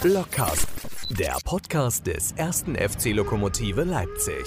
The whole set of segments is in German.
Blockcast, der Podcast des ersten FC Lokomotive Leipzig.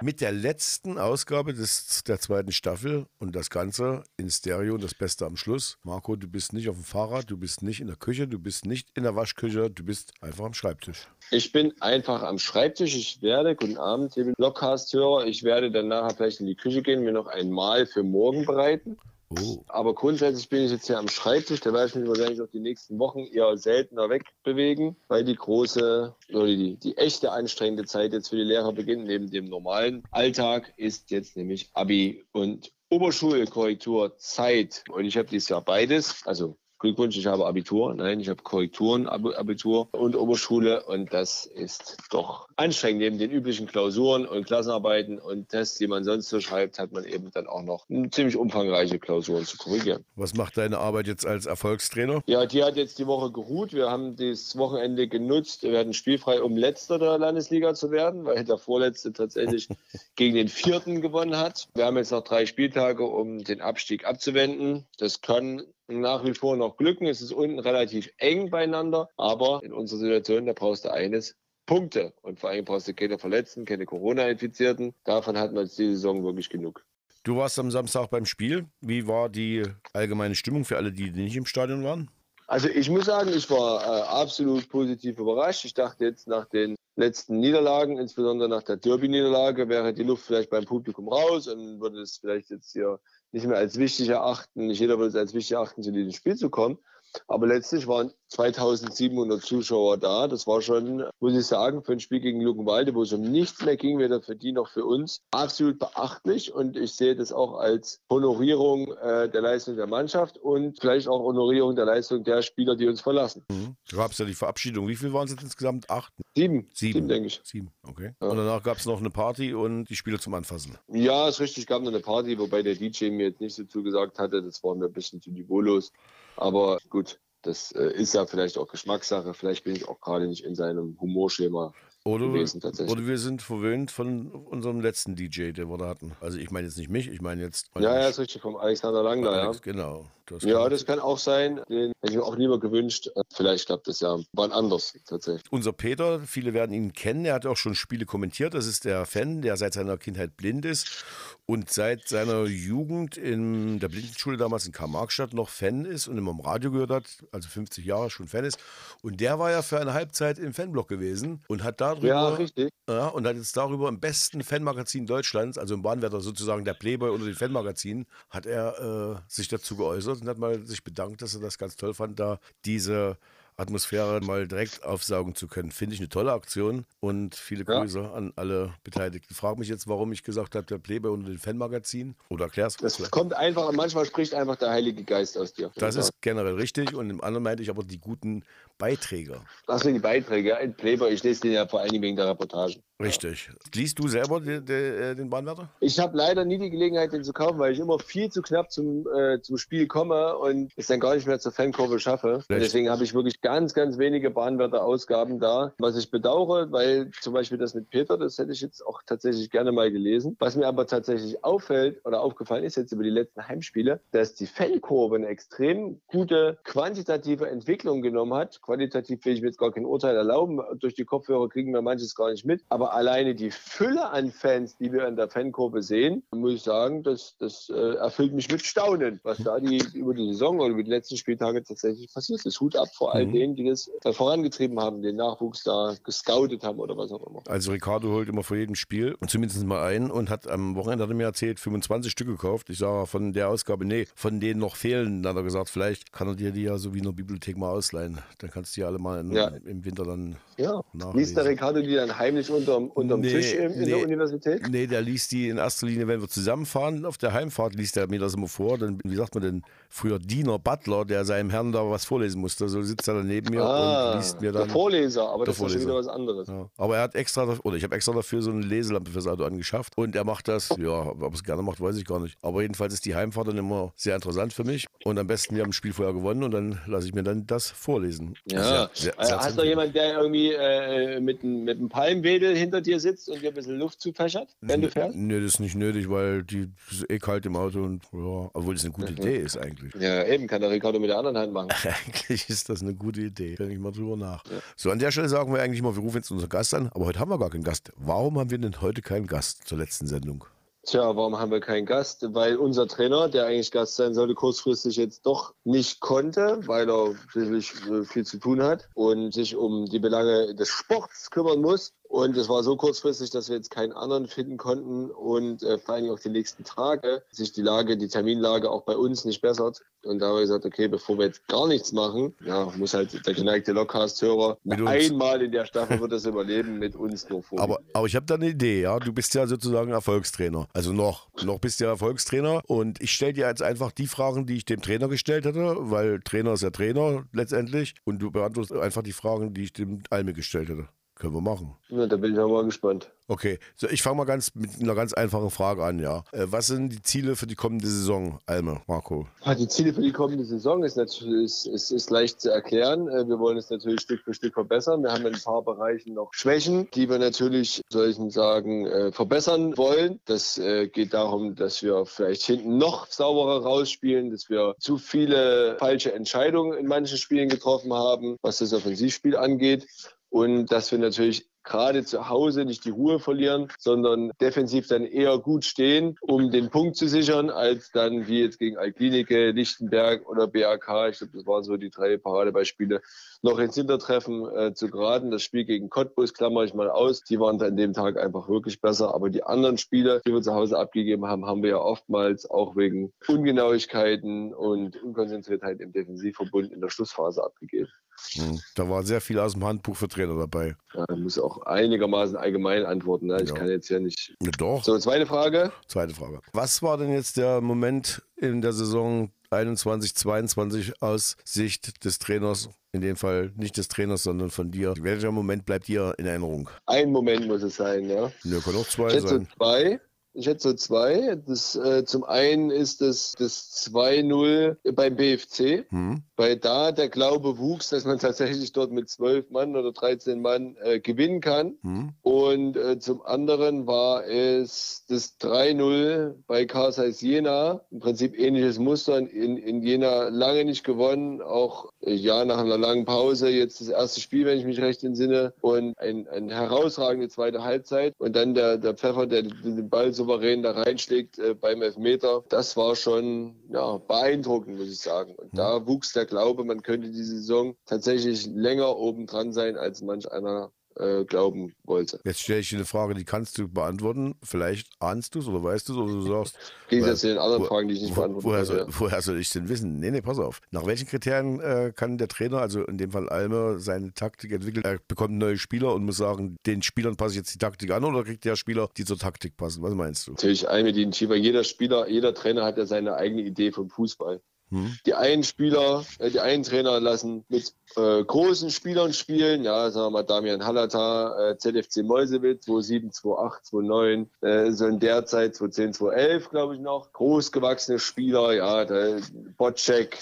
Mit der letzten Ausgabe des, der zweiten Staffel und das Ganze in Stereo und das Beste am Schluss. Marco, du bist nicht auf dem Fahrrad, du bist nicht in der Küche, du bist nicht in der Waschküche, du bist einfach am Schreibtisch. Ich bin einfach am Schreibtisch. Ich werde, guten Abend, liebe Blockcast-Hörer, ich werde dann nachher vielleicht in die Küche gehen, mir noch ein Mahl für morgen bereiten. Oh. Aber grundsätzlich bin ich jetzt hier am Schreibtisch. Da werde ich mich wahrscheinlich auch die nächsten Wochen eher seltener wegbewegen, weil die große oder die, die echte anstrengende Zeit jetzt für die Lehrer beginnt. Neben dem normalen Alltag ist jetzt nämlich Abi und Oberschulkorrekturzeit. Und ich habe dieses Jahr beides. Also Glückwunsch, ich habe Abitur. Nein, ich habe Korrekturen, Abitur und Oberschule. Und das ist doch anstrengend. Neben den üblichen Klausuren und Klassenarbeiten und Tests, die man sonst so schreibt, hat man eben dann auch noch ziemlich umfangreiche Klausuren zu korrigieren. Was macht deine Arbeit jetzt als Erfolgstrainer? Ja, die hat jetzt die Woche geruht. Wir haben das Wochenende genutzt. Wir werden spielfrei, um Letzter der Landesliga zu werden, weil der Vorletzte tatsächlich gegen den Vierten gewonnen hat. Wir haben jetzt noch drei Spieltage, um den Abstieg abzuwenden. Das kann nach wie vor noch glücken. Es ist unten relativ eng beieinander, aber in unserer Situation, da brauchst du eines, Punkte. Und vor allem brauchst du keine Verletzten, keine Corona-Infizierten. Davon hat man diese Saison wirklich genug. Du warst am Samstag beim Spiel. Wie war die allgemeine Stimmung für alle, die nicht im Stadion waren? Also ich muss sagen, ich war äh, absolut positiv überrascht. Ich dachte jetzt nach den letzten Niederlagen, insbesondere nach der Derby-Niederlage, wäre die Luft vielleicht beim Publikum raus und würde es vielleicht jetzt hier nicht mehr als wichtig erachten. Nicht jeder würde es als wichtig erachten, zu diesem Spiel zu kommen. Aber letztlich waren 2700 Zuschauer da. Das war schon, muss ich sagen, für ein Spiel gegen Luckenwalde, wo es um nichts mehr ging, weder für die noch für uns, absolut beachtlich. Und ich sehe das auch als Honorierung äh, der Leistung der Mannschaft und vielleicht auch Honorierung der Leistung der Spieler, die uns verlassen. Mhm. Du gab's ja die Verabschiedung. Wie viel waren es jetzt insgesamt? Acht? Sieben. Sieben, Sieben denke ich. Sieben, okay. Ja. Und danach gab es noch eine Party und die Spieler zum Anfassen. Ja, ist richtig. Es gab noch eine Party, wobei der DJ mir jetzt nicht so zugesagt hatte. Das war mir ein bisschen zu niveaulos. Aber gut, das äh, ist ja vielleicht auch Geschmackssache. Vielleicht bin ich auch gerade nicht in seinem Humorschema oder, gewesen tatsächlich. Oder wir sind verwöhnt von unserem letzten DJ, den wir da hatten. Also ich meine jetzt nicht mich, ich meine jetzt... Ja, ja, ist richtig, vom Alexander Langler, Alex, ja. Genau. Das ja, das kann auch sein. Den hätte ich mir auch lieber gewünscht. Vielleicht klappt das ja wann anders tatsächlich. Unser Peter, viele werden ihn kennen, er hat auch schon Spiele kommentiert. Das ist der Fan, der seit seiner Kindheit blind ist und seit seiner Jugend in der Blindenschule damals in Karl-Marx-Stadt noch Fan ist und immer im Radio gehört hat, also 50 Jahre schon Fan ist. Und der war ja für eine Halbzeit im Fanblock gewesen und hat darüber, ja, richtig. Ja, und hat jetzt darüber im besten Fanmagazin Deutschlands, also im Bahnwetter sozusagen der Playboy unter den Fanmagazinen, hat er äh, sich dazu geäußert und hat mal sich bedankt, dass er das ganz toll fand, da diese Atmosphäre mal direkt aufsaugen zu können. Finde ich eine tolle Aktion und viele Grüße ja. an alle Beteiligten. Frag mich jetzt, warum ich gesagt habe, der Playboy unter den Fanmagazin oder erklär's. Das vielleicht. kommt einfach, manchmal spricht einfach der Heilige Geist aus dir. Das ist generell richtig und im anderen meinte ich aber die guten Beiträge. Das sind die Beiträge. Ein Playboy, ich lese den ja vor allen Dingen wegen der Reportagen. Richtig. Liest du selber den, den, den Bahnwärter? Ich habe leider nie die Gelegenheit, den zu kaufen, weil ich immer viel zu knapp zum, äh, zum Spiel komme und es dann gar nicht mehr zur Fankurve schaffe. Deswegen habe ich wirklich ganz, ganz wenige Bahnwärter-Ausgaben da, was ich bedauere, weil zum Beispiel das mit Peter, das hätte ich jetzt auch tatsächlich gerne mal gelesen. Was mir aber tatsächlich auffällt oder aufgefallen ist jetzt über die letzten Heimspiele, dass die Fankurve eine extrem gute quantitative Entwicklung genommen hat. Qualitativ will ich mir jetzt gar kein Urteil erlauben. Durch die Kopfhörer kriegen wir manches gar nicht mit. Aber alleine die Fülle an Fans, die wir in der Fankurve sehen, muss ich sagen, das, das äh, erfüllt mich mit Staunen, was da die, über die Saison oder über die letzten Spieltage tatsächlich passiert ist. Hut ab vor all mhm. denen, die das da vorangetrieben haben, den Nachwuchs da gescoutet haben oder was auch immer. Also Ricardo holt immer vor jedem Spiel und zumindest mal ein und hat am Wochenende hat er mir erzählt, 25 Stück gekauft. Ich sage von der Ausgabe, nee, von denen noch fehlen. Dann hat er gesagt, vielleicht kann er dir die ja so wie in der Bibliothek mal ausleihen. Dann kannst du die alle mal in, ja. im Winter dann ja. Liest der Ricardo die dann heimlich unterm, unterm nee, Tisch in, in nee, der Universität? Nee, der liest die in erster Linie, wenn wir zusammenfahren. Auf der Heimfahrt liest er mir das immer vor. Dann, wie sagt man denn, früher Diener, Butler, der seinem Herrn da was vorlesen musste. So sitzt er dann neben mir Ah, und liest mir dann. der Vorleser, aber Der das ist ja schon wieder Vorleser. was anderes. Ja. Aber er hat extra, oder ich habe extra dafür so eine Leselampe fürs Auto angeschafft und er macht das, ja, ob er es gerne macht, weiß ich gar nicht. Aber jedenfalls ist die Heimfahrt dann immer sehr interessant für mich und am besten, wir haben ein Spiel vorher gewonnen und dann lasse ich mir dann das vorlesen. Ja, Sehr- sehr- Äh, sehr hast du zentral. jemand, der irgendwie äh, mit, einem- mit einem Palmwedel hinter dir sitzt und dir ein bisschen Luft zufächert, wenn du fährst? Nee, das ist nicht nötig, weil die ist eh kalt im Auto und ja, obwohl das eine gute Mhm. Idee ist eigentlich. Ja, eben, kann der Ricardo mit der anderen Hand machen. Eigentlich ist das eine gute Idee. Denke ich mal drüber nach. So, an der Stelle sagen wir eigentlich immer, wir rufen jetzt unseren Gast an, aber heute haben wir gar keinen Gast. Warum haben wir denn heute keinen Gast zur letzten Sendung? Tja, warum haben wir keinen Gast? Weil unser Trainer, der eigentlich Gast sein sollte, kurzfristig jetzt doch nicht konnte, weil er schließlich äh, viel zu tun hat und sich um die Belange des Sports kümmern muss. Und es war so kurzfristig, dass wir jetzt keinen anderen finden konnten und äh, vor allem auch die nächsten Tage sich die Lage, die Terminlage auch bei uns nicht bessert. Und da haben wir gesagt, okay, bevor wir jetzt gar nichts machen, ja, muss halt der geneigte Lockcast-Hörer einmal in der Staffel wird das überleben, mit uns nur vor. Aber, aber ich habe da eine Idee, ja. Du bist ja sozusagen Erfolgstrainer. Also noch. Noch bist du ja Erfolgstrainer. Und ich stelle dir jetzt einfach die Fragen, die ich dem Trainer gestellt hätte, weil Trainer ist ja Trainer letztendlich. Und du beantwortest einfach die Fragen, die ich dem Alme gestellt hätte. Können wir machen. ja, da bin ich auch mal gespannt. Okay, so ich fange mal ganz mit einer ganz einfachen Frage an, ja. Äh, was sind die Ziele für die kommende Saison, Alme, Marco? Ja, Die Ziele für die kommende Saison ist natürlich ist, ist, ist leicht zu erklären. Äh, Wir wollen es natürlich Stück für Stück verbessern. Wir haben in ein paar Bereichen noch Schwächen, die wir natürlich, soll ich sagen, äh, verbessern wollen. Das geht darum, dass wir vielleicht hinten noch sauberer rausspielen, dass wir zu viele falsche Entscheidungen in manchen Spielen getroffen haben, was das Offensivspiel angeht. Und dass wir natürlich gerade zu Hause nicht die Ruhe verlieren, sondern defensiv dann eher gut stehen, um den Punkt zu sichern, als dann wie jetzt gegen Alklinike, Lichtenberg oder BAK. Ich glaube, das waren so die drei Paradebeispiele, noch ins Hintertreffen äh, zu geraten. Das Spiel gegen Cottbus klammer ich mal aus. Die waren an dem Tag einfach wirklich besser. Aber die anderen Spiele, die wir zu Hause abgegeben haben, haben wir ja oftmals auch wegen Ungenauigkeiten und Unkonzentriertheit im Defensivverbund in der Schlussphase abgegeben. Hm. Da war sehr viel aus dem Handbuch für Trainer dabei. Ja, muss auch einigermaßen allgemein antworten. Ne? Ich Ja. kann jetzt ja nicht. Ja, doch. So, zweite Frage. Zweite Frage. Was war denn jetzt der Moment in der Saison 21, 22 aus Sicht des Trainers? In dem Fall nicht des Trainers, sondern von dir. Welcher Moment bleibt dir in Erinnerung? Ein Moment muss es sein, ja. Nö, können auch Ich zwei so sein. zwei. Ich hätte so zwei. Das, äh, zum einen ist das, das 2-0 beim BFC, Hm? Weil da der Glaube wuchs, dass man tatsächlich dort mit 12 Mann oder 13 Mann äh, gewinnen kann. Hm? Und äh, zum anderen war es das 3-0 bei Karl Zeiss Jena. Im Prinzip ähnliches Muster. In, in Jena lange nicht gewonnen. Auch äh, ja nach einer langen Pause. Jetzt das erste Spiel, wenn ich mich recht entsinne. Und ein, ein herausragende zweite Halbzeit. Und dann der, der Pfeffer, der den Ball souverän da reinschlägt äh, beim Elfmeter. Das war schon ja, beeindruckend, muss ich sagen. Und da wuchs der Glaube, man könnte die Saison tatsächlich länger oben dran sein, als manch einer äh, glauben wollte. Jetzt stelle ich dir eine Frage, die kannst du beantworten. Vielleicht ahnst du es oder weißt du es oder du sagst. Im Gegensatz zu den anderen wo- Fragen, die ich nicht wo- beantworten woher, soll, woher soll ich denn wissen? Nee, nee, pass auf. Nach welchen Kriterien äh, kann der Trainer, also in dem Fall Alme, seine Taktik entwickeln? Er bekommt neue Spieler und muss sagen, den Spielern passe ich jetzt die Taktik an oder kriegt der Spieler, die zur Taktik passen? Was meinst du? Natürlich Almedin weil jeder Spieler, jeder Trainer hat ja seine eigene Idee vom Fußball. Hm? Die einen Spieler, äh, die einen Trainer lassen mit äh, großen Spielern spielen, ja, sagen wir mal Damian Halata, äh, ZFC Meuselwitz, 27, 28, 29, äh, so in der Zeit 2010, 2011, glaube ich noch. Großgewachsene Spieler, ja, da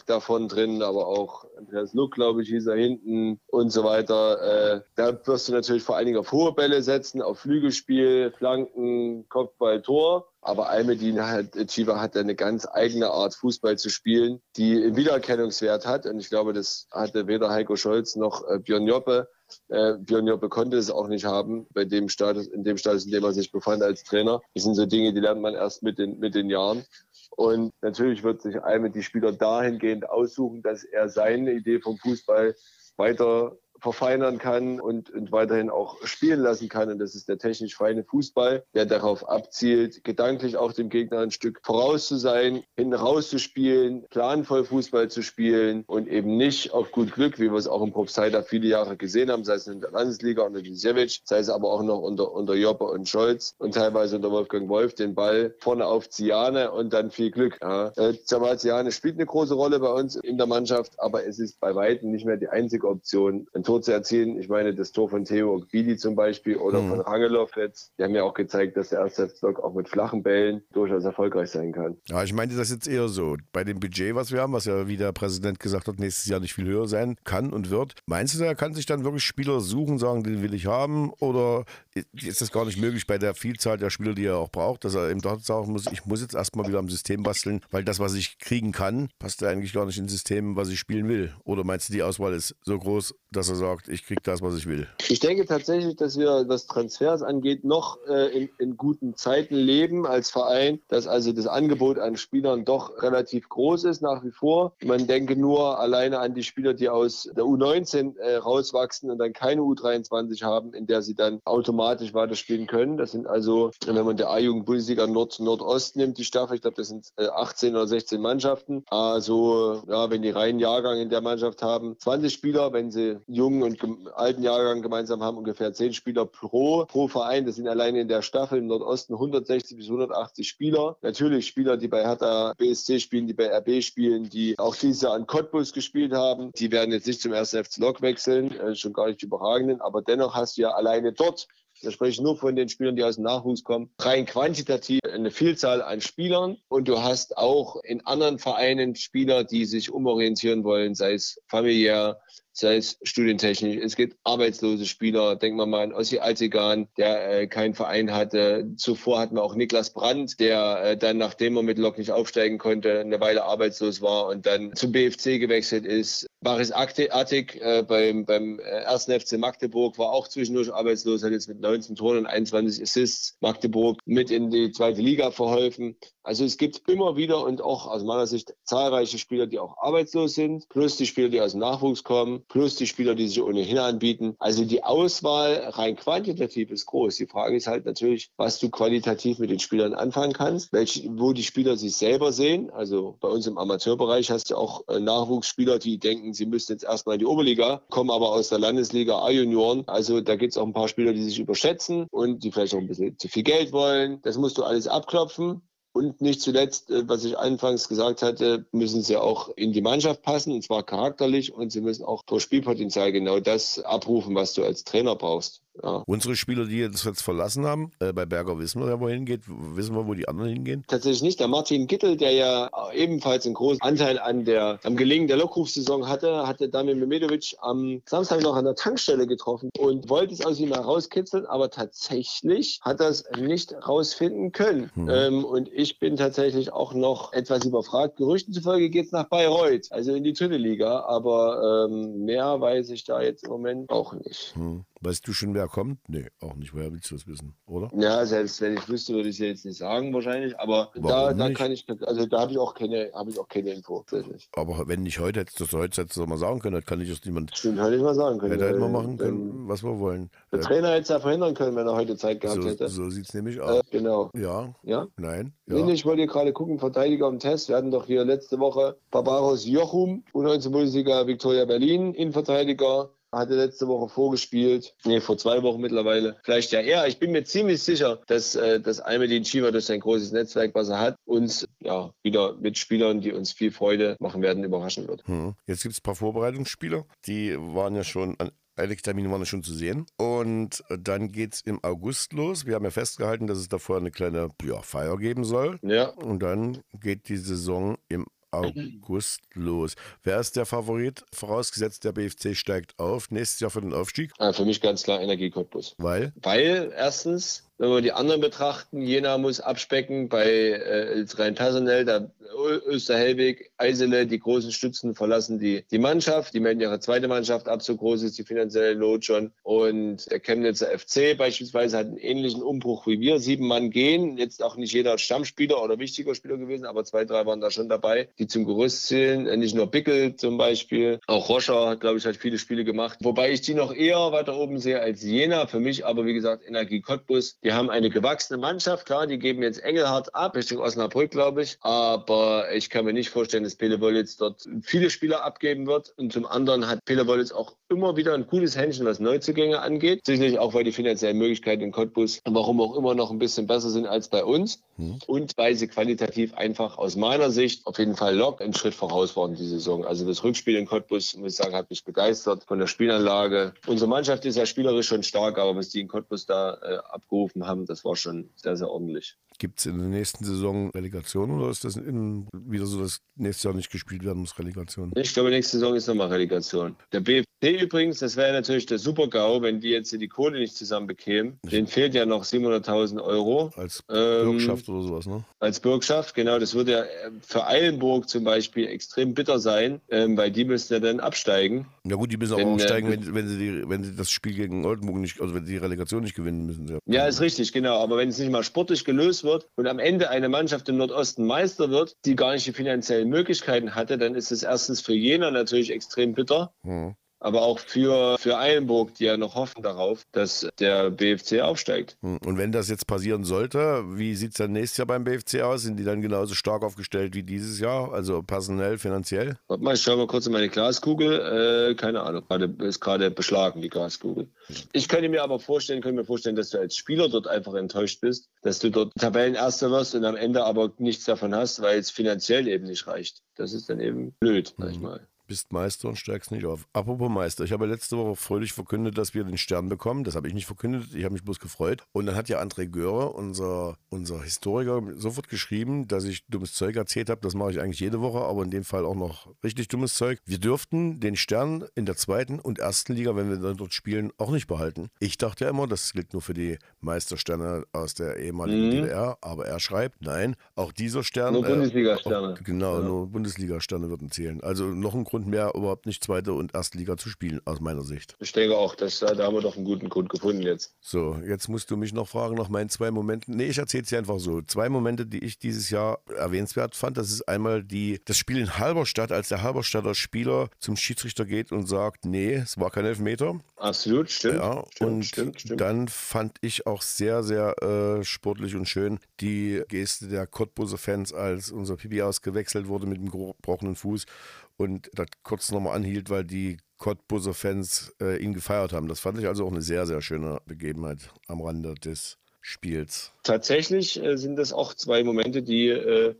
davon drin, aber auch Andreas Luck, glaube ich, hieß er hinten und so weiter. Äh, da wirst du natürlich vor allen Dingen auf hohe Bälle setzen, auf Flügelspiel, Flanken, Kopfball, Tor. Aber Almedin hat, Chiva hat eine ganz eigene Art, Fußball zu spielen, die einen Wiedererkennungswert hat. Und ich glaube, das hatte weder Heiko Scholz noch äh, Björn Joppe. Äh, Björn Joppe konnte es auch nicht haben, bei dem Status, in dem Status, in dem er sich befand als Trainer. Das sind so Dinge, die lernt man erst mit den, mit den Jahren. Und natürlich wird sich Alme die Spieler dahingehend aussuchen, dass er seine Idee vom Fußball weiter verfeinern kann und, und weiterhin auch spielen lassen kann. Und das ist der technisch feine Fußball, der darauf abzielt, gedanklich auch dem Gegner ein Stück voraus zu sein, hinten rauszuspielen, planvoll Fußball zu spielen und eben nicht auf gut Glück, wie wir es auch im Propsteida viele Jahre gesehen haben, sei es in der Landesliga unter Gisewitsch, sei es aber auch noch unter, unter Joppe und Scholz und teilweise unter Wolfgang Wolf, den Ball vorne auf Ziane und dann viel Glück. Ja. Äh, Ziane spielt eine große Rolle bei uns in der Mannschaft, aber es ist bei weitem nicht mehr die einzige Option, ein Tor zu erzielen. Ich meine, das Tor von Theo Ogbidi zum Beispiel oder mhm. von Rangelov jetzt, die haben ja auch gezeigt, dass der erste Block auch mit flachen Bällen durchaus erfolgreich sein kann. Ja, ich meinte das jetzt eher so. Bei dem Budget, was wir haben, was ja, wie der Präsident gesagt hat, nächstes Jahr nicht viel höher sein kann und wird. Meinst du, er kann sich dann wirklich Spieler suchen, sagen, den will ich haben? Oder ist das gar nicht möglich bei der Vielzahl der Spieler, die er auch braucht, dass er eben dort sagen muss, ich muss jetzt erstmal wieder am System basteln, weil das, was ich kriegen kann, passt ja eigentlich gar nicht ins System, was ich spielen will? Oder meinst du, die Auswahl ist so groß, dass er sagt, ich kriege das, was ich will? Ich denke tatsächlich, dass wir, was Transfers angeht, noch äh, in, in guten Zeiten leben als Verein, dass also das Angebot an Spielern doch relativ groß ist nach wie vor. Man denke nur alleine an die Spieler, die aus der U19 äh, rauswachsen und dann keine U23 haben, in der sie dann automatisch weiterspielen können. Das sind also, wenn man der A-Jugend-Bundesliga Nord Nordost nimmt, die Staffel, ich glaube, das sind äh, 18 oder 16 Mannschaften. Also, ja, wenn die reinen Jahrgang in der Mannschaft haben, 20 Spieler, wenn sie jungen und alten Jahrgang gemeinsam haben, ungefähr 10 Spieler pro, pro Verein. Das sind alleine in der Staffel im Nordosten 160 bis 180 Spieler. Natürlich Spieler, die bei Hertha BSC spielen, die bei RB spielen, die auch dieses Jahr an Cottbus gespielt haben. Die werden jetzt nicht zum ersten FC Lok wechseln, äh, schon gar nicht überragenden, aber dennoch hast du ja alleine dort da spreche ich nur von den Spielern, die aus dem Nachwuchs kommen. Rein quantitativ eine Vielzahl an Spielern. Und du hast auch in anderen Vereinen Spieler, die sich umorientieren wollen, sei es familiär, sei es studientechnisch. Es gibt arbeitslose Spieler. Denken wir mal an Ossi Altigan, der äh, keinen Verein hatte. Zuvor hatten wir auch Niklas Brandt, der äh, dann, nachdem er mit Lok nicht aufsteigen konnte, eine Weile arbeitslos war und dann zum BFC gewechselt ist. Baris Attik äh, beim, beim äh, ersten FC Magdeburg war auch zwischendurch arbeitslos, hat jetzt mit 19 Toren und 21 Assists Magdeburg mit in die zweite Liga verholfen. Also es gibt immer wieder und auch aus meiner Sicht zahlreiche Spieler, die auch arbeitslos sind, plus die Spieler, die aus dem Nachwuchs kommen, plus die Spieler, die sich ohnehin anbieten. Also die Auswahl rein quantitativ ist groß. Die Frage ist halt natürlich, was du qualitativ mit den Spielern anfangen kannst, welch, wo die Spieler sich selber sehen. Also bei uns im Amateurbereich hast du auch äh, Nachwuchsspieler, die denken, sie müssten jetzt erstmal in die Oberliga, kommen aber aus der Landesliga A-Junioren. Also da gibt es auch ein paar Spieler, die sich überschätzen und die vielleicht auch ein bisschen zu viel Geld wollen. Das musst du alles abklopfen. Und nicht zuletzt, äh, was ich anfangs gesagt hatte, müssen sie auch in die Mannschaft passen, und zwar charakterlich, und sie müssen auch vor Spielpotenzial genau das abrufen, was du als Trainer brauchst. Ja. Unsere Spieler, die jetzt, jetzt verlassen haben, äh, bei Berger wissen wir ja, wo hingeht. Wissen wir, wo die anderen hingehen? Tatsächlich nicht. Der Martin Gittel, der ja ebenfalls einen großen Anteil an der, am Gelingen der Lockrufsaison hatte, hatte Damir Memedovic am Samstag noch an der Tankstelle getroffen und wollte es aus ihm herauskitzeln, aber tatsächlich hat er es nicht rausfinden können. Hm. Ähm, und ich bin tatsächlich auch noch etwas überfragt. Gerüchten zufolge geht es nach Bayreuth, also in die dritte Liga, aber ähm, mehr weiß ich da jetzt im Moment auch nicht. Hm. Weißt du schon, wer kommt? Nee, auch nicht. Woher willst du das wissen, oder? Ja, selbst wenn ich wüsste, würde ich es jetzt nicht sagen, wahrscheinlich. Aber da, da kann ich, also da habe ich auch keine, habe ich auch keine Info. Aber wenn nicht heute, hättest du das heute hättest du mal sagen können, kann ich das niemand. Stimmt, hätte ich mal sagen können. Hätte halt mal machen können, was wir wollen. Der Trainer hätte es ja verhindern können, wenn er heute Zeit gehabt so, hätte. So sieht es nämlich aus. Äh, genau. Ja. Ja? Nein. Ja. Nee, ich wollte gerade gucken, Verteidiger im Test. Wir hatten doch hier letzte Woche Barbaros Jochum, U19-Bundesliga Victoria Berlin, Innenverteidiger hatte letzte Woche vorgespielt. Nee, vor zwei Wochen mittlerweile. Vielleicht ja eher. Ich bin mir ziemlich sicher, dass, äh, dass Almedin Chiva durch sein großes Netzwerk, was er hat, uns ja wieder mit Spielern, die uns viel Freude machen werden, überraschen wird. Hm. Jetzt gibt es ein paar Vorbereitungsspieler. Die waren ja schon an Einige Termine waren schon zu sehen. Und dann geht es im August los. Wir haben ja festgehalten, dass es davor eine kleine ja, Feier geben soll. Ja. Und dann geht die Saison im August los. Wer ist der Favorit? Vorausgesetzt, der BFC steigt auf. Nächstes Jahr für den Aufstieg? Ah, für mich ganz klar Energie Cottbus. Weil? Weil erstens Wenn wir die anderen betrachten, Jena muss abspecken bei äh, rein personell, da Österhelwig, Eisele, die großen Stützen verlassen die, die Mannschaft, die melden ihre zweite Mannschaft ab, so groß ist die finanzielle Not schon. Und der Chemnitzer FC beispielsweise hat einen ähnlichen Umbruch wie wir. Sieben Mann gehen, jetzt auch nicht jeder Stammspieler oder wichtiger Spieler gewesen, aber zwei, drei waren da schon dabei, die zum Gerüst zählen. Nicht nur Bickel zum Beispiel, auch Roscher, glaube ich, hat viele Spiele gemacht. Wobei ich die noch eher weiter oben sehe als Jena. Für mich aber, wie gesagt, Energie Cottbus. Die haben eine gewachsene Mannschaft, klar, die geben jetzt Engelhardt ab, Richtung Osnabrück, glaube ich. Aber ich kann mir nicht vorstellen, dass Pele Wollitz dort viele Spieler abgeben wird. Und zum anderen hat Pele Wollitz auch immer wieder ein gutes Händchen, was Neuzugänge angeht. Sicherlich auch, weil die finanziellen Möglichkeiten in Cottbus, warum auch immer, noch ein bisschen besser sind als bei uns. Mhm. Und weil sie qualitativ einfach aus meiner Sicht auf jeden Fall lock einen Schritt voraus waren die Saison. Also das Rückspiel in Cottbus, muss ich sagen, hat mich begeistert von der Spielanlage. Unsere Mannschaft ist ja spielerisch schon stark, aber was die in Cottbus da äh, abgerufen haben, das war schon sehr, sehr ordentlich. Gibt es in der nächsten Saison Relegation oder ist das in, wieder so, dass nächstes Jahr nicht gespielt werden muss, Relegation? Ich glaube, nächste Saison ist nochmal Relegation. Der BFC übrigens, das wäre natürlich der Super-GAU, wenn die jetzt die Kohle nicht zusammen bekämen. Den fehlt ja noch 700.000 Euro. Als ähm, Bürgschaft oder sowas, ne? Als Bürgschaft, genau. Das würde ja äh, für Eilenburg zum Beispiel extrem bitter sein, ähm, weil die müssen ja dann absteigen. Ja gut, die müssen auch aufsteigen, äh, wenn, wenn, sie die, wenn sie das Spiel gegen Oldenburg nicht, also wenn sie die Relegation nicht gewinnen müssen. Ja, ja ist richtig, genau. Aber wenn es nicht mal sportlich gelöst wird und am Ende eine Mannschaft im Nordosten Meister wird, die gar nicht die finanziellen Möglichkeiten hatte, dann ist es erstens für Jena natürlich extrem bitter. Mhm aber auch für, für Eilenburg, die ja noch hoffen darauf, dass der BFC aufsteigt. Hm, und wenn das jetzt passieren sollte, wie sieht es dann nächstes Jahr beim BFC aus? Sind die dann genauso stark aufgestellt wie dieses Jahr, also personell, finanziell? Warte mal, ich schaue mal kurz in meine Glaskugel. Äh, keine Ahnung, gerade, ist gerade beschlagen, die Glaskugel. Ich könnte mir aber vorstellen, könnte mir vorstellen, dass du als Spieler dort einfach enttäuscht bist, dass du dort Tabellenerster wirst und am Ende aber nichts davon hast, weil es finanziell eben nicht reicht. Das ist dann eben blöd, sag ich mal bist Meister und steigst nicht auf. Apropos Meister, ich habe letzte Woche fröhlich verkündet, dass wir den Stern bekommen. Das habe ich nicht verkündet, ich habe mich bloß gefreut. Und dann hat ja André Göre, unser, unser Historiker, sofort geschrieben, dass ich dummes Zeug erzählt habe. Das mache ich eigentlich jede Woche, aber in dem Fall auch noch richtig dummes Zeug. Wir dürften den Stern in der zweiten und ersten Liga, wenn wir dann dort spielen, auch nicht behalten. Ich dachte ja immer, das gilt nur für die Meistersterne aus der ehemaligen mhm. DDR, aber er schreibt, nein, auch dieser Stern. Nur Bundesliga-Sterne. Äh, genau, ja. nur Bundesliga-Sterne würden zählen. Also noch ein Grund Grund mehr, überhaupt nicht zweite und erste Liga zu spielen, aus meiner Sicht. Ich denke auch, dass, da haben wir doch einen guten Grund gefunden jetzt. So, jetzt musst du mich noch fragen nach meinen zwei Momenten. Nee, ich erzähle es dir einfach so. Zwei Momente, die ich dieses Jahr erwähnenswert fand. Das ist einmal die, das Spiel in Halberstadt, als der Halberstadter Spieler zum Schiedsrichter geht und sagt, nee, es war kein Elfmeter. Absolut, stimmt. Ja, stimmt, und stimmt, stimmt. dann fand ich auch sehr, sehr äh, sportlich und schön die Geste der Cottbuser Fans, als unser Pipi ausgewechselt wurde mit dem gebrochenen Fuß und das kurz nochmal anhielt, weil die Cottbuser Fans äh, ihn gefeiert haben. Das fand ich also auch eine sehr, sehr schöne Begebenheit am Rande des Spiels. Tatsächlich äh, sind das auch zwei Momente, die, äh,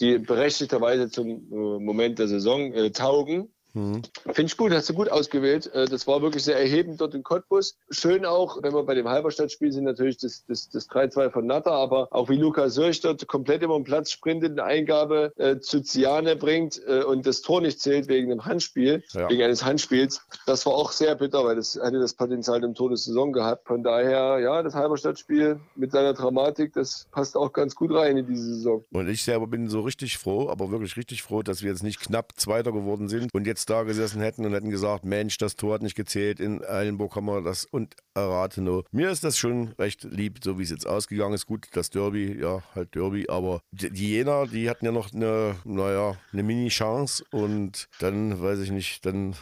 die berechtigterweise zum äh, Moment der Saison äh, taugen. Mhm. Finde ich gut, hast du gut ausgewählt. Äh, das war wirklich sehr erhebend dort in Cottbus. Schön auch, wenn wir bei dem Halberstadt-Spiel sind, natürlich das, das, das 3-2 von Natter, aber auch wie Lukas Sörch dort komplett über den Platz sprintet, eine Eingabe äh, zu Ziane bringt äh, und das Tor nicht zählt wegen einem Handspiel, ja. wegen eines Handspiels. Das war auch sehr bitter, weil das hatte das Potenzial im Tor der Saison gehabt. Von daher, ja, das Halberstadt-Spiel mit seiner Dramatik, das passt auch ganz gut rein in diese Saison. Und ich selber bin so richtig froh, aber wirklich richtig froh, dass wir jetzt nicht knapp Zweiter geworden sind und jetzt da gesessen hätten und hätten gesagt, Mensch, das Tor hat nicht gezählt, in Eilenburg haben wir das und errate nur. Mir ist das schon recht lieb, so wie es jetzt ausgegangen ist. Gut, das Derby, ja, halt Derby, aber die Jena, die hatten ja noch eine, naja, eine Mini-Chance und dann weiß ich nicht, dann,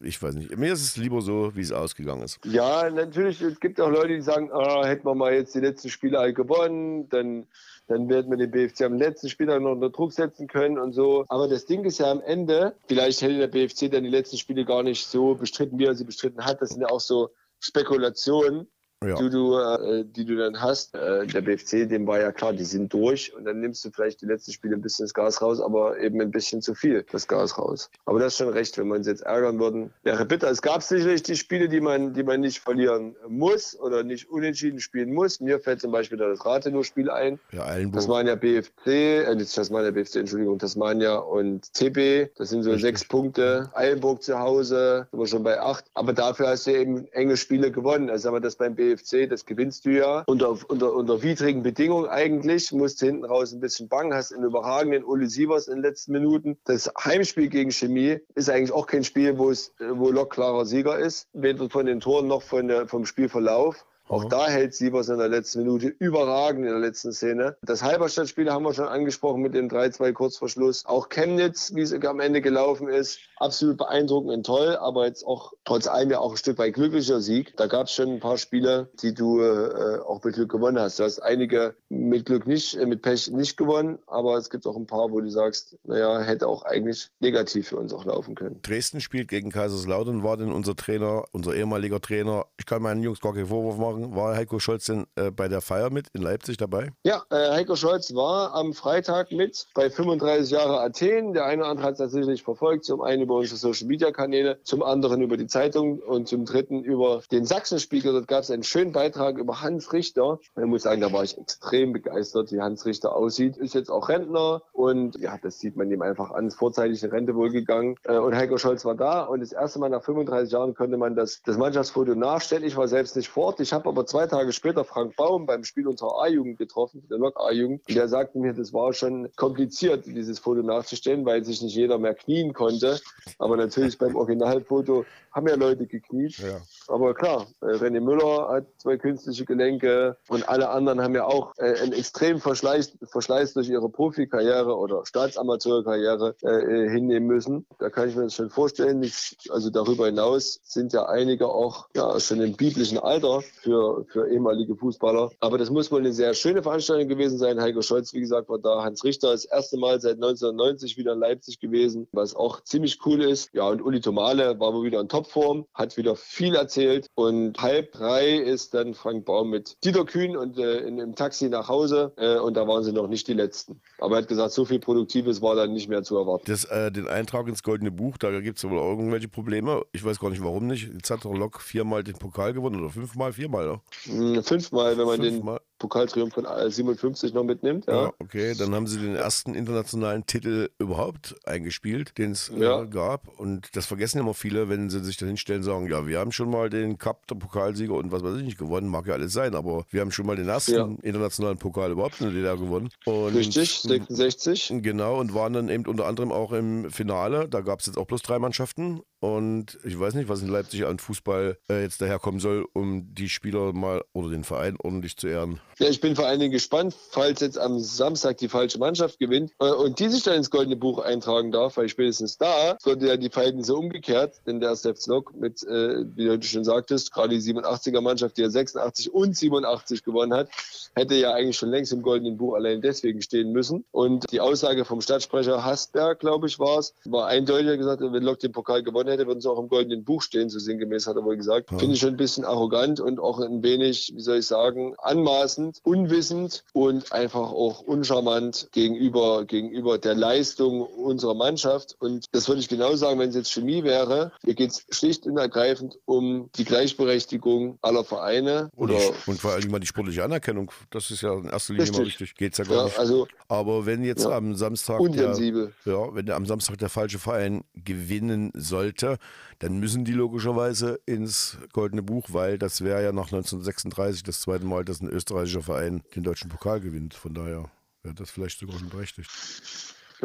ich weiß nicht. Mir ist es lieber so, wie es ausgegangen ist. Ja, natürlich, es gibt auch Leute, die sagen, ah, hätten wir mal jetzt die letzten Spiele alle gewonnen, dann dann werden wir den BFC am letzten Spieltag noch unter Druck setzen können und so. Aber das Ding ist ja am Ende, vielleicht hätte der BFC dann die letzten Spiele gar nicht so bestritten, wie er sie bestritten hat. Das sind ja auch so Spekulationen ja. die, du, äh, die du dann hast. Äh, der BFC, dem war ja klar, die sind durch und dann nimmst du vielleicht die letzten Spiele ein bisschen das Gas raus, aber eben ein bisschen zu viel das Gas raus. Aber das ist schon recht, wenn wir uns jetzt ärgern würden. Wäre bitter. Es gab sicherlich die Spiele, die man, die man nicht verlieren muss oder nicht unentschieden spielen muss. Mir fällt zum Beispiel da das Rathenow-Spiel ein. Ja, Eilenburg. Das waren ja BFC, äh, das waren ja BFC, Entschuldigung, Tasmania und TB. Das sind so Richtig. sechs Punkte. Eilenburg zu Hause, sind wir schon bei acht. Aber dafür hast du eben enge Spiele gewonnen. Also haben wir das beim BFC BFC, das gewinnst du ja unter, unter, unter widrigen Bedingungen eigentlich, musst hinten raus ein bisschen bangen, hast einen überragenden Uli Sievers in den letzten Minuten. Das Heimspiel gegen Chemie ist eigentlich auch kein Spiel, wo es wo Lok klarer Sieger ist, weder von den Toren noch von der, vom Spielverlauf. Auch da hält Sievers in der letzten Minute überragend in der letzten Szene. Das Halberstadt-Spiel haben wir schon angesprochen mit dem 3-2 Kurzverschluss. Auch Chemnitz, wie es am Ende gelaufen ist, absolut beeindruckend und toll, aber jetzt auch trotz allem ja auch ein Stück weit glücklicher Sieg. Da gab es schon ein paar Spiele, die du äh, auch mit Glück gewonnen hast. Du hast einige mit Glück nicht, äh, mit Pech nicht gewonnen, aber es gibt auch ein paar, wo du sagst, naja, hätte auch eigentlich negativ für uns auch laufen können. Dresden spielt gegen Kaiserslautern, war denn unser Trainer, unser ehemaliger Trainer, ich kann meinen Jungs gar keinen Vorwurf machen, war Heiko Scholz denn äh, bei der Feier mit in Leipzig dabei? Ja, äh, Heiko Scholz war am Freitag mit bei 35 Jahre Athen. Der eine oder andere hat es natürlich verfolgt, zum einen über unsere Social Media Kanäle, zum anderen über die Zeitung und zum dritten über den Sachsenspiegel. Dort gab es einen schönen Beitrag über Hans Richter. Ich muss sagen, da war ich extrem begeistert, wie Hans Richter aussieht. Ist jetzt auch Rentner und ja, das sieht man ihm einfach an. Ist vorzeitig in Rente wohl gegangen. Äh, und Heiko Scholz war da und das erste Mal nach 35 Jahren konnte man das, das Mannschaftsfoto nachstellen. Ich war selbst nicht vor Ort. Ich habe aber zwei Tage später Frank Baum beim Spiel unserer A-Jugend getroffen, der Lok A-Jugend. Der sagte mir, das war schon kompliziert, dieses Foto nachzustellen, weil sich nicht jeder mehr knien konnte. Aber natürlich beim Originalfoto haben ja Leute gekniet. Ja. Aber klar, äh, René Müller hat zwei künstliche Gelenke und alle anderen haben ja auch äh, einen extremen Verschleiß, Verschleiß durch ihre Profikarriere oder Staatsamateurkarriere äh, äh, hinnehmen müssen. Da kann ich mir das schon vorstellen. Ich, also darüber hinaus sind ja einige auch ja, schon im biblischen Alter für, für ehemalige Fußballer. Aber das muss wohl eine sehr schöne Veranstaltung gewesen sein. Heiko Scholz, wie gesagt, war da. Hans Richter das erste Mal seit 1990 wieder in Leipzig gewesen, was auch ziemlich cool ist. Ja, und Uli Tomale war wohl wieder in Topform, hat wieder viel erzählt. Und halb drei ist dann Frank Baum mit Dieter Kühn und äh, in, im Taxi nach Hause. Äh, und da waren sie noch nicht die Letzten. Aber er hat gesagt, so viel Produktives war dann nicht mehr zu erwarten. Das, äh, den Eintrag ins Goldene Buch, da gibt es wohl irgendwelche Probleme. Ich weiß gar nicht, warum nicht. Jetzt hat doch Lok viermal den Pokal gewonnen oder fünfmal, viermal, oder? Hm, fünfmal, wenn man fünfmal. den Pokaltriumph von 57 noch mitnimmt. Ja. ja. okay, dann haben sie den ersten internationalen Titel überhaupt eingespielt, den es ja. äh, gab. Und das vergessen immer viele, wenn sie sich da hinstellen und sagen, ja, wir haben schon mal den Cup, der Pokalsieger und was weiß ich nicht gewonnen, mag ja alles sein, aber wir haben schon mal den ersten ja. internationalen Pokal überhaupt in der DDR gewonnen. Und, Richtig, 66. Genau, und waren dann eben unter anderem auch im Finale. Da gab es jetzt auch bloß drei Mannschaften. Und ich weiß nicht, was in Leipzig an Fußball äh, jetzt daherkommen soll, um die Spieler mal oder den Verein ordentlich zu ehren. Ja, ich bin vor allen Dingen gespannt, falls jetzt am Samstag die falsche Mannschaft gewinnt äh, und die sich dann ins Goldene Buch eintragen darf, weil spätestens da sollte ja die Verhältnisse umgekehrt, denn der erste FC Lok mit, äh, wie du schon sagtest, gerade die 87er Mannschaft, die ja 86 und 87 gewonnen hat, hätte ja eigentlich schon längst im Goldenen Buch allein deswegen stehen müssen. Und die Aussage vom Stadtsprecher Hasberg, glaube ich, war es, war eindeutig gesagt, wenn Lok den Pokal gewonnen hätte, würden sie auch im Goldenen Buch stehen, so sinngemäß hat er wohl gesagt. Ja. Finde ich schon ein bisschen arrogant und auch ein wenig, wie soll ich sagen, anmaßend, unwissend und einfach auch uncharmant gegenüber, gegenüber der Leistung unserer Mannschaft. Und das würde ich genau sagen, wenn es jetzt Chemie wäre. Hier geht es schlicht und ergreifend um die Gleichberechtigung aller Vereine. Oder und vor allem mal die sportliche Anerkennung. Das ist ja in erster Linie richtig. mal wichtig. Geht es ja gar ja, nicht. Also, Aber wenn jetzt ja, am Samstag der, ja, wenn am Samstag der falsche Verein gewinnen sollte, dann müssen die logischerweise ins Goldene Buch, weil das wäre ja nach 1936 das zweite Mal, dass ein österreichischer Verein den deutschen Pokal gewinnt. Von daher wäre das vielleicht sogar schon berechtigt.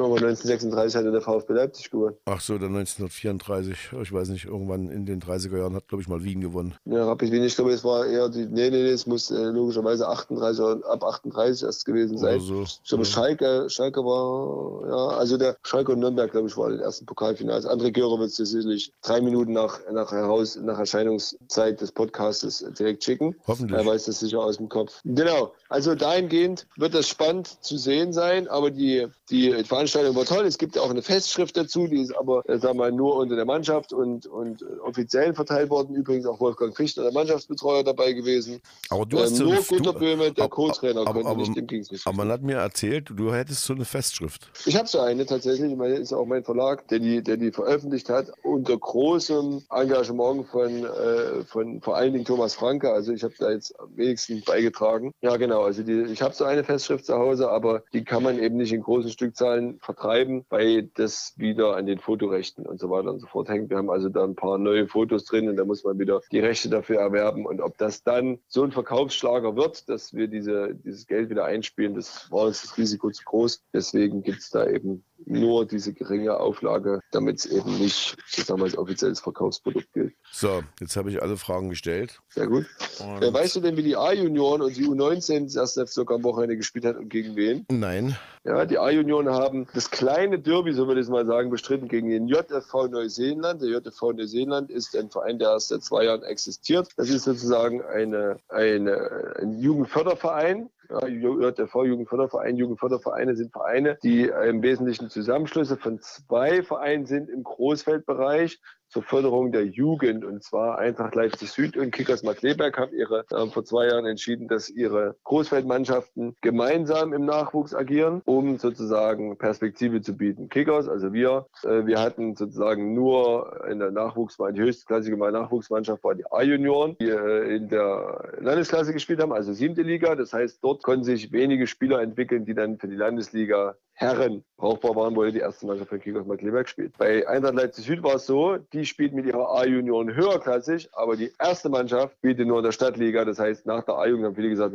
Aber 1936 hatte der VfB Leipzig gewonnen. Ach so, dann 1934. Ich weiß nicht, irgendwann in den 30er Jahren hat, glaube ich, mal Wien gewonnen. Ja, Rapid Wien, ich glaube, es war eher die. Nee, nee, nee, es muss äh, logischerweise 38 oder ab 38 erst gewesen sein. So. Ich glaube, ja. Schalke, Schalke war, ja, also der Schalke und Nürnberg, glaube ich, war den ersten Pokalfinals. André Görer wird es sicherlich drei Minuten nach, nach, heraus, nach Erscheinungszeit des Podcastes direkt schicken. Hoffentlich. Er weiß das sicher aus dem Kopf. Genau. Also dahingehend wird das spannend zu sehen sein, aber die, die Veranstaltung war toll. Es gibt auch eine Festschrift dazu, die ist aber, äh, sagen wir mal, nur unter der Mannschaft und, und äh, offiziell verteilt worden. Übrigens auch Wolfgang Fichtner, der Mannschaftsbetreuer, dabei gewesen. Aber du hast ähm, nur Gunter Böhme, der Co-Trainer, konnte aber, nicht dem Kings Aber man hat mir erzählt, du hättest so eine Festschrift. Ich habe so eine tatsächlich. Ich meine, ist auch mein Verlag, der die, der die veröffentlicht hat, unter großem Engagement von, äh, von vor allen Dingen Thomas Franke. Also ich habe da jetzt am wenigsten beigetragen. Ja, genau. Also die, ich habe so eine Festschrift zu Hause, aber die kann man eben nicht in großen Stückzahlen vertreiben, weil das wieder an den Fotorechten und so weiter und so fort hängt. Wir haben also da ein paar neue Fotos drin und da muss man wieder die Rechte dafür erwerben. Und ob das dann so ein Verkaufsschlager wird, dass wir diese, dieses Geld wieder einspielen, das war das Risiko zu groß. Deswegen gibt es da eben nur diese geringe Auflage, damit es eben nicht, ich sag mal, als offizielles Verkaufsprodukt gilt. So, jetzt habe ich alle Fragen gestellt. Sehr gut. Äh, weißt du denn, wie die A-Junioren und die U19 das erste FC am Wochenende gespielt hat und gegen wen? Nein. Ja, die A-Junioren haben das kleine Derby, so würde ich es mal sagen, bestritten gegen den JFV Neuseeland. Der JFV Neuseeland ist ein Verein, der erst seit zwei Jahren existiert. Das ist sozusagen eine, eine, ein Jugendförderverein ja, JV, Jugendförderverein, Jugendfördervereine sind Vereine, die im Wesentlichen Zusammenschlüsse von zwei Vereinen sind im Großfeldbereich zur Förderung der Jugend. Und zwar Eintracht Leipzig Süd und Kickers Markleberg haben ihre äh, vor zwei Jahren entschieden, dass ihre Großfeldmannschaften gemeinsam im Nachwuchs agieren, um sozusagen Perspektive zu bieten. Kickers, also wir, äh, wir hatten sozusagen nur in der Nachwuchsmannschaft, die höchstklassige Nachwuchsmannschaft war die A-Junioren, die äh, in der Landesklasse gespielt haben, also siebte Liga. Das heißt, dort konnten sich wenige Spieler entwickeln, die dann für die Landesliga Herren brauchbar waren, er die erste Mannschaft von Kickers Markleberg spielt. Bei Eintracht Leipzig Süd war es so, die spielt mit ihrer A-Junioren höherklassig, aber die erste Mannschaft spielte nur in der Stadtliga. Das heißt, nach der A-Jugend haben viele gesagt,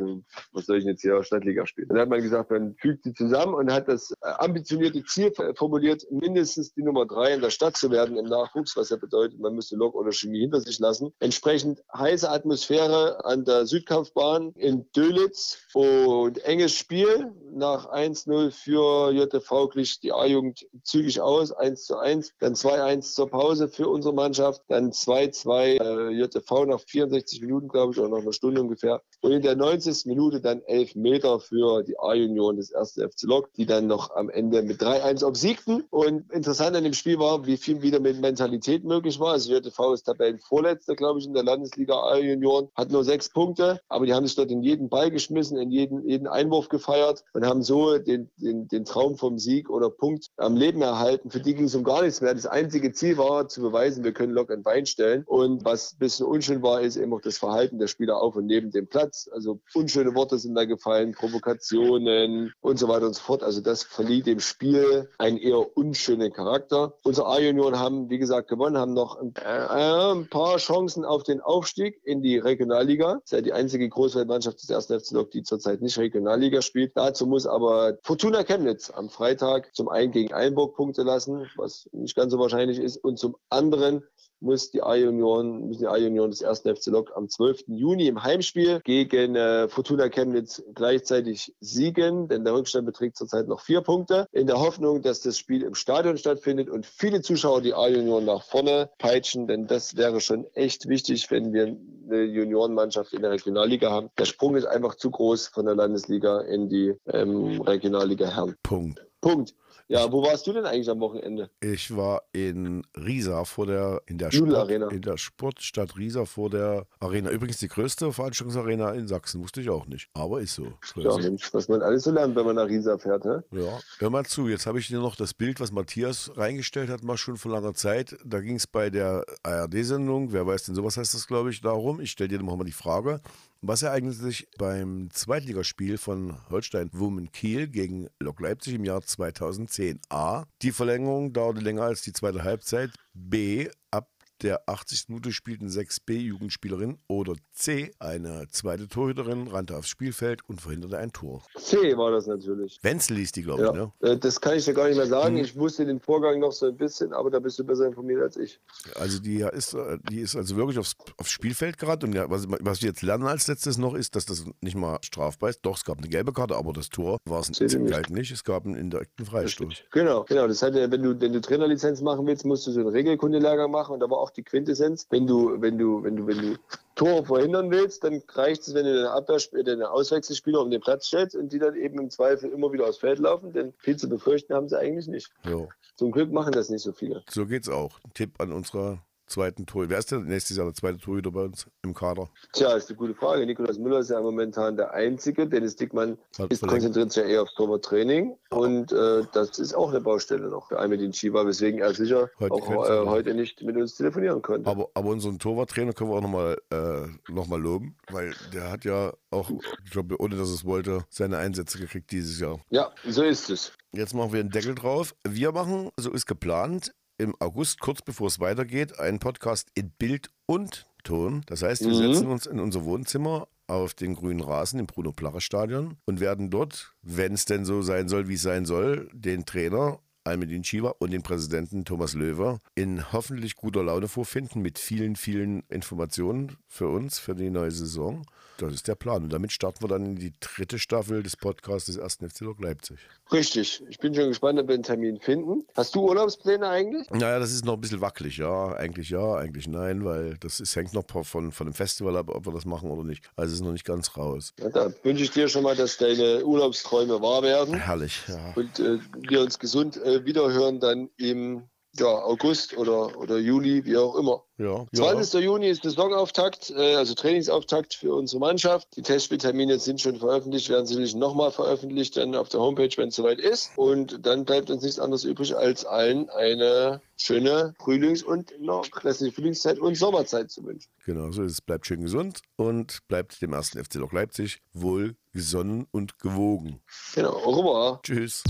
was soll ich jetzt hier Stadtliga spielen? Dann hat man gesagt, man fügt sie zusammen und hat das ambitionierte Ziel formuliert, mindestens die Nummer drei in der Stadt zu werden im Nachwuchs, was ja bedeutet, man müsste Lok oder Chemie hinter sich lassen. Entsprechend heiße Atmosphäre an der Südkampfbahn in Dölitz und enges Spiel nach 1-0 für JTV glich die A-Jugend zügig aus, 1 zu 1, dann 2-1 zur Pause für unsere Mannschaft, dann 2-2 äh, JTV nach 64 Minuten, glaube ich, oder nach einer Stunde ungefähr. Und in der 90. Minute dann 11 Meter für die A-Union des ersten FC Lok, die dann noch am Ende mit 3-1 obsiegten. Und interessant an dem Spiel war, wie viel wieder mit Mentalität möglich war. Also JTV ist Tabellenvorletzter, glaube ich, in der Landesliga A-Union, hat nur sechs Punkte, aber die haben sich dort in jeden Ball geschmissen, in jeden, jeden Einwurf gefeiert und haben so den, den, den Traum Traum vom Sieg oder Punkt am Leben erhalten. Für die ging es um gar nichts mehr. Das einzige Ziel war zu beweisen, wir können Lok ein Bein stellen. Und was ein bisschen unschön war, ist eben auch das Verhalten der Spieler auf und neben dem Platz. Also unschöne Worte sind da gefallen, Provokationen und so weiter und so fort. Also das verlieh dem Spiel einen eher unschönen Charakter. Unsere A-Junioren haben, wie gesagt, gewonnen, haben noch ein, äh, paar Chancen auf den Aufstieg in die Regionalliga. Das ist ja die einzige Großweltmannschaft des ersten FC Lok, die zurzeit nicht Regionalliga spielt. Dazu muss aber Fortuna Chemnitz am Freitag zum einen gegen Einburg Punkte lassen, was nicht ganz so wahrscheinlich ist, und zum anderen muss die A-Union, müssen die A-Union des ersten FC Lok am 12. Juni im Heimspiel gegen äh, Fortuna Chemnitz gleichzeitig siegen, denn der Rückstand beträgt zurzeit noch vier Punkte, in der Hoffnung, dass das Spiel im Stadion stattfindet und viele Zuschauer die A-Union nach vorne peitschen, denn das wäre schon echt wichtig, wenn wir eine Juniorenmannschaft in der Regionalliga haben. Der Sprung ist einfach zu groß von der Landesliga in die ähm, Regionalliga Herren. Punkt. Punkt. Ja, wo warst du denn eigentlich am Wochenende? Ich war in Riesa vor der in der, Sport, in der Sportstadt Riesa vor der Arena. Übrigens die größte Veranstaltungsarena in Sachsen, wusste ich auch nicht. Aber ist so. Ja, Mensch, was man alles so lernt, wenn man nach Riesa fährt, hä? Ja, hör mal zu, jetzt habe ich dir noch das Bild, was Matthias reingestellt hat, mal schon vor langer Zeit. Da ging es bei der ARD-Sendung, wer weiß denn sowas heißt das, glaube ich, darum. Ich stelle dir nochmal die Frage. Was ereignete sich beim Zweitligaspiel von Holstein Women Kiel gegen Lok Leipzig im Jahr 2010? A. Die Verlängerung dauerte länger als die zweite Halbzeit. B. Ab der 80. Minute spielten sechs B-Jugendspielerinnen oder C. Eine zweite Torhüterin rannte aufs Spielfeld und verhinderte ein Tor. C war das natürlich. Wenzel liest die, glaube ja. ich. Ne? Äh, das kann ich dir gar nicht mehr sagen. Hm. Ich wusste den Vorgang noch so ein bisschen, aber da bist du besser informiert als ich. Also die ist, äh, die ist also wirklich aufs, aufs Spielfeld gerade und ja, was, was wir jetzt lernen als letztes noch ist, dass das nicht mal strafbar ist. Doch, es gab eine gelbe Karte, aber das Tor war es nicht. nicht. Es gab einen indirekten Freistoß. Genau, genau. Das heißt, wenn du, wenn du Trainerlizenz machen willst, musst du so einen Regelkundelehrgang machen und da war auch die Quintessenz. Wenn du, wenn du, wenn du, wenn du Tore verhindern willst, dann reicht es, wenn du den Abwehrspieler, den Auswechselspieler um den Platz stellst und die dann eben im Zweifel immer wieder aufs Feld laufen, denn viel zu befürchten haben sie eigentlich nicht. Jo. Zum Glück machen das nicht so viele. So geht's auch. Tipp an unsere zweiten Torhüter. Wer ist denn nächstes Jahr der zweite Torhüter bei uns im Kader? Tja, ist eine gute Frage. Nikolaus Müller ist ja momentan der Einzige. Dennis Dickmann Hat ist, konzentriert sich ja eher aufs Torwarttraining. Und äh, das ist auch eine Baustelle noch für Ahmedin Chiba, weswegen er sicher Heute auch äh, heute nicht mit uns telefonieren konnte. Aber, aber unseren Torwarttrainer können wir auch nochmal äh, noch mal loben, weil der hat ja auch, ich glaube, ohne dass es wollte, seine Einsätze gekriegt dieses Jahr. Ja, so ist es. Jetzt machen wir einen Deckel drauf. Wir machen, so ist geplant, im August, kurz bevor es weitergeht, einen Podcast in Bild und Ton. Das heißt, wir Mhm. setzen uns in unser Wohnzimmer auf den grünen Rasen im Bruno-Plache-Stadion und werden dort, wenn es denn so sein soll, wie es sein soll, den Trainer Almedin Chiva und den Präsidenten Thomas Löwer in hoffentlich guter Laune vorfinden mit vielen, vielen Informationen für uns, für die neue Saison. Das ist der Plan. Und damit starten wir dann in die dritte Staffel des Podcasts des 1. FC Lok Leipzig. Richtig. Ich bin schon gespannt, ob wir einen Termin finden. Hast du Urlaubspläne eigentlich? Naja, das ist noch ein bisschen wackelig, ja. Eigentlich ja, eigentlich nein, weil das ist, hängt noch von, von dem Festival ab, ob wir das machen oder nicht. Also es ist noch nicht ganz raus. Ja, da wünsche ich dir schon mal, dass deine Urlaubsträume wahr werden Herrlich, ja. und äh, wir uns gesund äh, wiederhören dann im ja, August oder, oder Juli, wie auch immer. Ja, 20. Juni ist Saisonauftakt, äh, also Trainingsauftakt für unsere Mannschaft. Die Testspieltermine sind schon veröffentlicht, werden sicherlich nochmal veröffentlicht dann auf der Homepage, wenn es soweit ist. Und dann bleibt uns nichts anderes übrig, als allen eine schöne Frühlings- und noch restliche Frühlingszeit und Sommerzeit zu wünschen. Genau, so ist es. Bleibt schön gesund und bleibt dem 1. FC Lok Leipzig wohl gesonnen und gewogen. Genau, au revoir. Tschüss.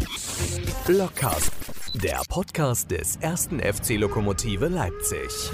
Blockcast, der Podcast des ersten FC Lokomotive Leipzig.